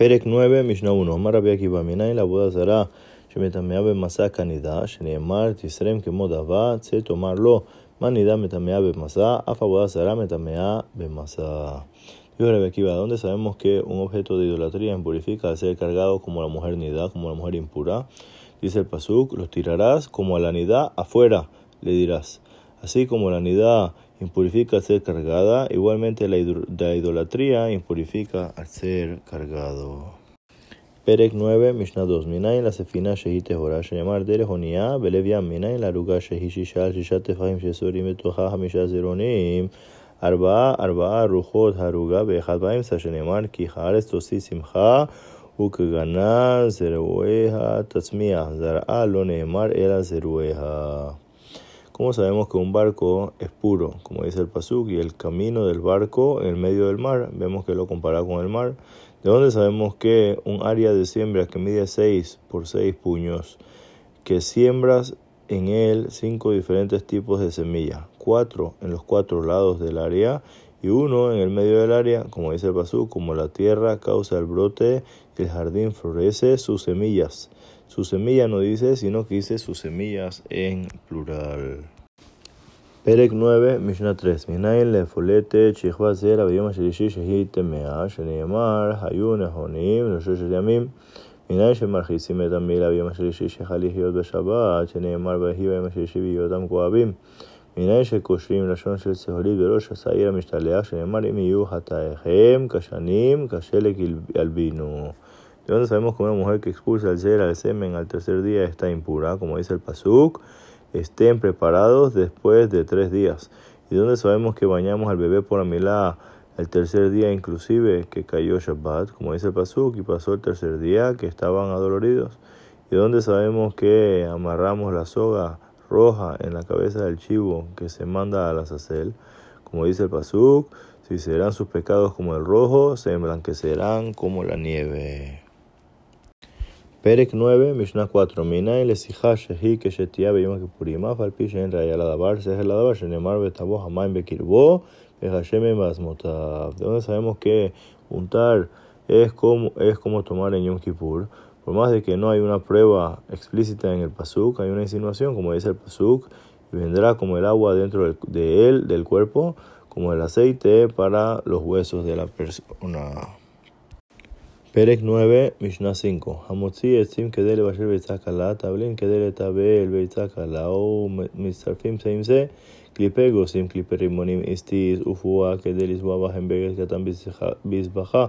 פרק 9, משנה 1. אמר רבי עקיבא, מניין לעבודה זרה שמטמאה במסע כנידה, שנאמר, תסרם כמו דבה, צא תאמר לו, מה נידה מטמאה במסע, אף עבודה זרה מטמאה במסע. Dijo Rabbi Akiva, ¿dónde sabemos que un objeto de idolatría impurifica al ser cargado como la mujer nida, como la mujer impura? Dice el pasuk, los tirarás como a la nida afuera, le dirás. Así como la nida impurifica al ser cargada, igualmente la, idolatría impurifica al ser cargado. Perek 9, Mishnah 2. Minayin la sefina shehi tehora, shenemar dere honia, belev yam. Minayin la ruga shehi shishal, shishat tefahim shesorim etocha hamisha zeronim. ארבעה, ארבעה רוחות הרוגה באחד באמצע, שנאמר כי הארץ תוציא שמחה וכגנה זרועיה תצמיח. זרעה לא נאמר אלא זרועיה. como sabemos que un barco es puro, como dice el Pasuk, y el camino del barco en el medio del mar, vemos que lo compara con el mar. ¿De dónde sabemos que un área de siembra que mide 6 por 6 puños, que siembras en él cinco diferentes tipos de semillas, cuatro en los cuatro lados del área y uno en el medio del área, como dice el Pasuk, como la tierra causa el brote, el jardín florece sus semillas. Su semilla no dice, sino que dice sus semillas en plural. פרק 9, משנה 3, מניין לפולטת שכבת זרע ביום השלישי שהיא טמאה, שנאמר, היו נכונים לשלושת ימים. מניין שמרחיצים את המילה ביום השלישי שחל לחיות בשבת, שנאמר ויהי ביום השלישי בהיותם כואבים. מניין שקושרים לשון של צהולית בראש השעיר המשתלח, שנאמר אם יהיו חטאיכם כשנים, קשה ילבינו. ¿De dónde sabemos que una mujer que expulsa el ser al semen al tercer día está impura? Como dice el Pasuk, estén preparados después de tres días. ¿Y dónde sabemos que bañamos al bebé por Amilá el tercer día inclusive que cayó Shabbat? Como dice el Pasuk, y pasó el tercer día que estaban adoloridos. ¿Y dónde sabemos que amarramos la soga roja en la cabeza del chivo que se manda a la sacel? Como dice el Pasuk, si serán sus pecados como el rojo, se emblanquecerán como la nieve. Perek 9, Mishnah 4. Minay le sija shehi que shetia beyom que purima falpi shen raya la dabar, seja la dabar, shenemar betabo hamayim bekirbo, bejashem em basmotav. De donde sabemos que untar es como, es como tomar en Yom Kippur. Por más de que no hay una prueba explícita en el pasuk, hay una insinuación, como dice el pasuk, y vendrá como el agua dentro de él, del cuerpo, como el aceite para los huesos de la persona. פרק 9, משנה 5. המוציא עצים כדי לבשל ביצה קלה, תבלין כדי לטבל ביצה קלה, ומצטרפים עם זה קליפי גוסים, קליפי רימונים, אסטיס ופועה כדי לצבוע בהם בגד קטן בזבחה,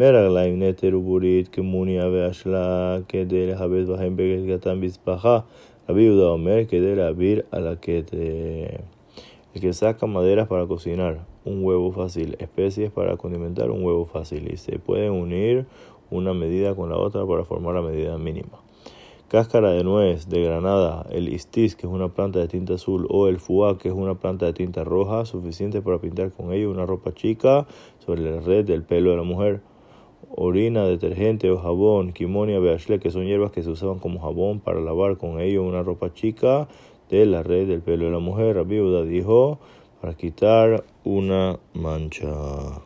מרגליים, נטר ובורית, כמוניה ואשלה, כדי לכבד בהם בגד קטן בזבחה. רבי יהודה אומר, כדי להעביר על הכתר. El que saca maderas para cocinar, un huevo fácil, especies para condimentar, un huevo fácil. Y se pueden unir una medida con la otra para formar la medida mínima. Cáscara de nuez, de granada, el istis, que es una planta de tinta azul, o el fuá, que es una planta de tinta roja, suficiente para pintar con ello una ropa chica sobre la red del pelo de la mujer. Orina, detergente o jabón, kimonia, beashle, que son hierbas que se usaban como jabón para lavar con ello una ropa chica de la red del pelo de la mujer. La viuda dijo para quitar una mancha.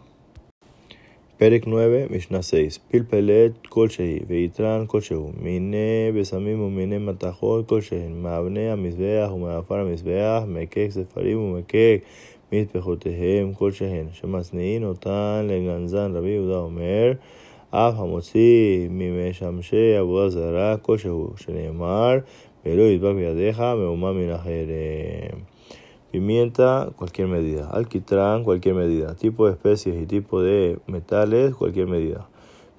פרק 9, משנה 6 פלפלת כלשהי ויתרן כלשהו, מיני בשמים ומיני מתכות כלשהן, מאבני המזבח ומעפר המזבח, מקק ספרים ומקק מטפחותיהם כלשהן, שמצניעין אותן לגנזן. רבי יהודה אומר, אף המוציא ממשמשי עבודה זרה כלשהו, שנאמר, Eloy, me deja, meumá. Eh, pimienta, cualquier medida. Alquitrán, cualquier medida. Tipo de especies y tipo de metales, cualquier medida.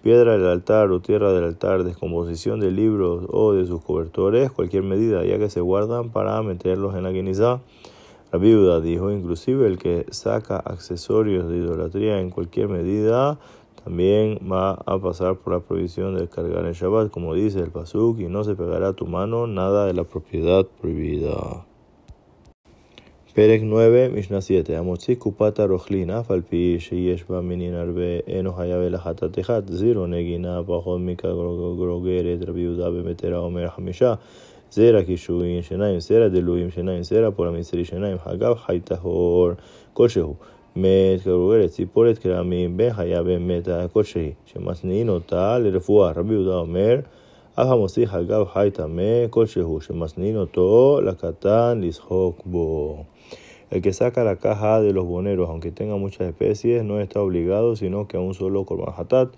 Piedra del altar o tierra del altar, descomposición de libros o de sus cobertores, cualquier medida, ya que se guardan para meterlos en la guinizá. La viuda dijo, inclusive el que saca accesorios de idolatría en cualquier medida también va a pasar por la prohibición de cargar el Shabbat, como dice el Pasuk, y no se pegará a tu mano nada de la propiedad prohibida. פרק 9, משנה 7. המוציא קופת הרוכלין, אף על פי שיש בה מינין הרבה, אינו חייב אלא חטאת אחד. זירו נגינה פחות מכגרוגרת, רבי יהודה במטרה אומר חמישה. זרע קישואין, שיניים זרע דלויים, שיניים זרע פור המצרי, שיניים חגב חי טהור כלשהו. מת כדורגלת, ציפורת כרמים, בן חיה בן מתה כלשהי, שמשניאין אותה לרפואה. רבי יהודה אומר, אף המוסיף אגב חי טמא כלשהו, שמשניאין אותו לקטן לשחוק בו. El que saca la caja de los boneros, aunque tenga muchas especies, no está obligado, sino que a un solo korban hatat,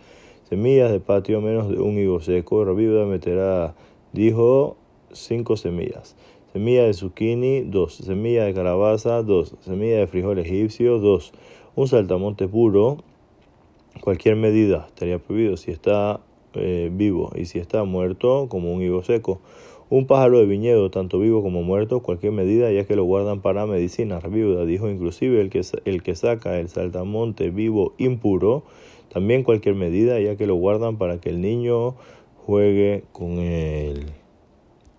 semillas de patio menos de un higo seco. Rabbi meterá, dijo, cinco semillas. Semilla de zucchini, dos. Semilla de calabaza, dos. Semilla de frijol egipcio, dos. Un saltamonte puro, cualquier medida estaría prohibido si está eh, vivo y si está muerto, como un higo seco. Un pájaro de viñedo, tanto vivo como muerto, cualquier medida, ya que lo guardan para medicina. Viuda dijo inclusive el que, el que saca el saltamonte vivo impuro, también cualquier medida, ya que lo guardan para que el niño juegue con él.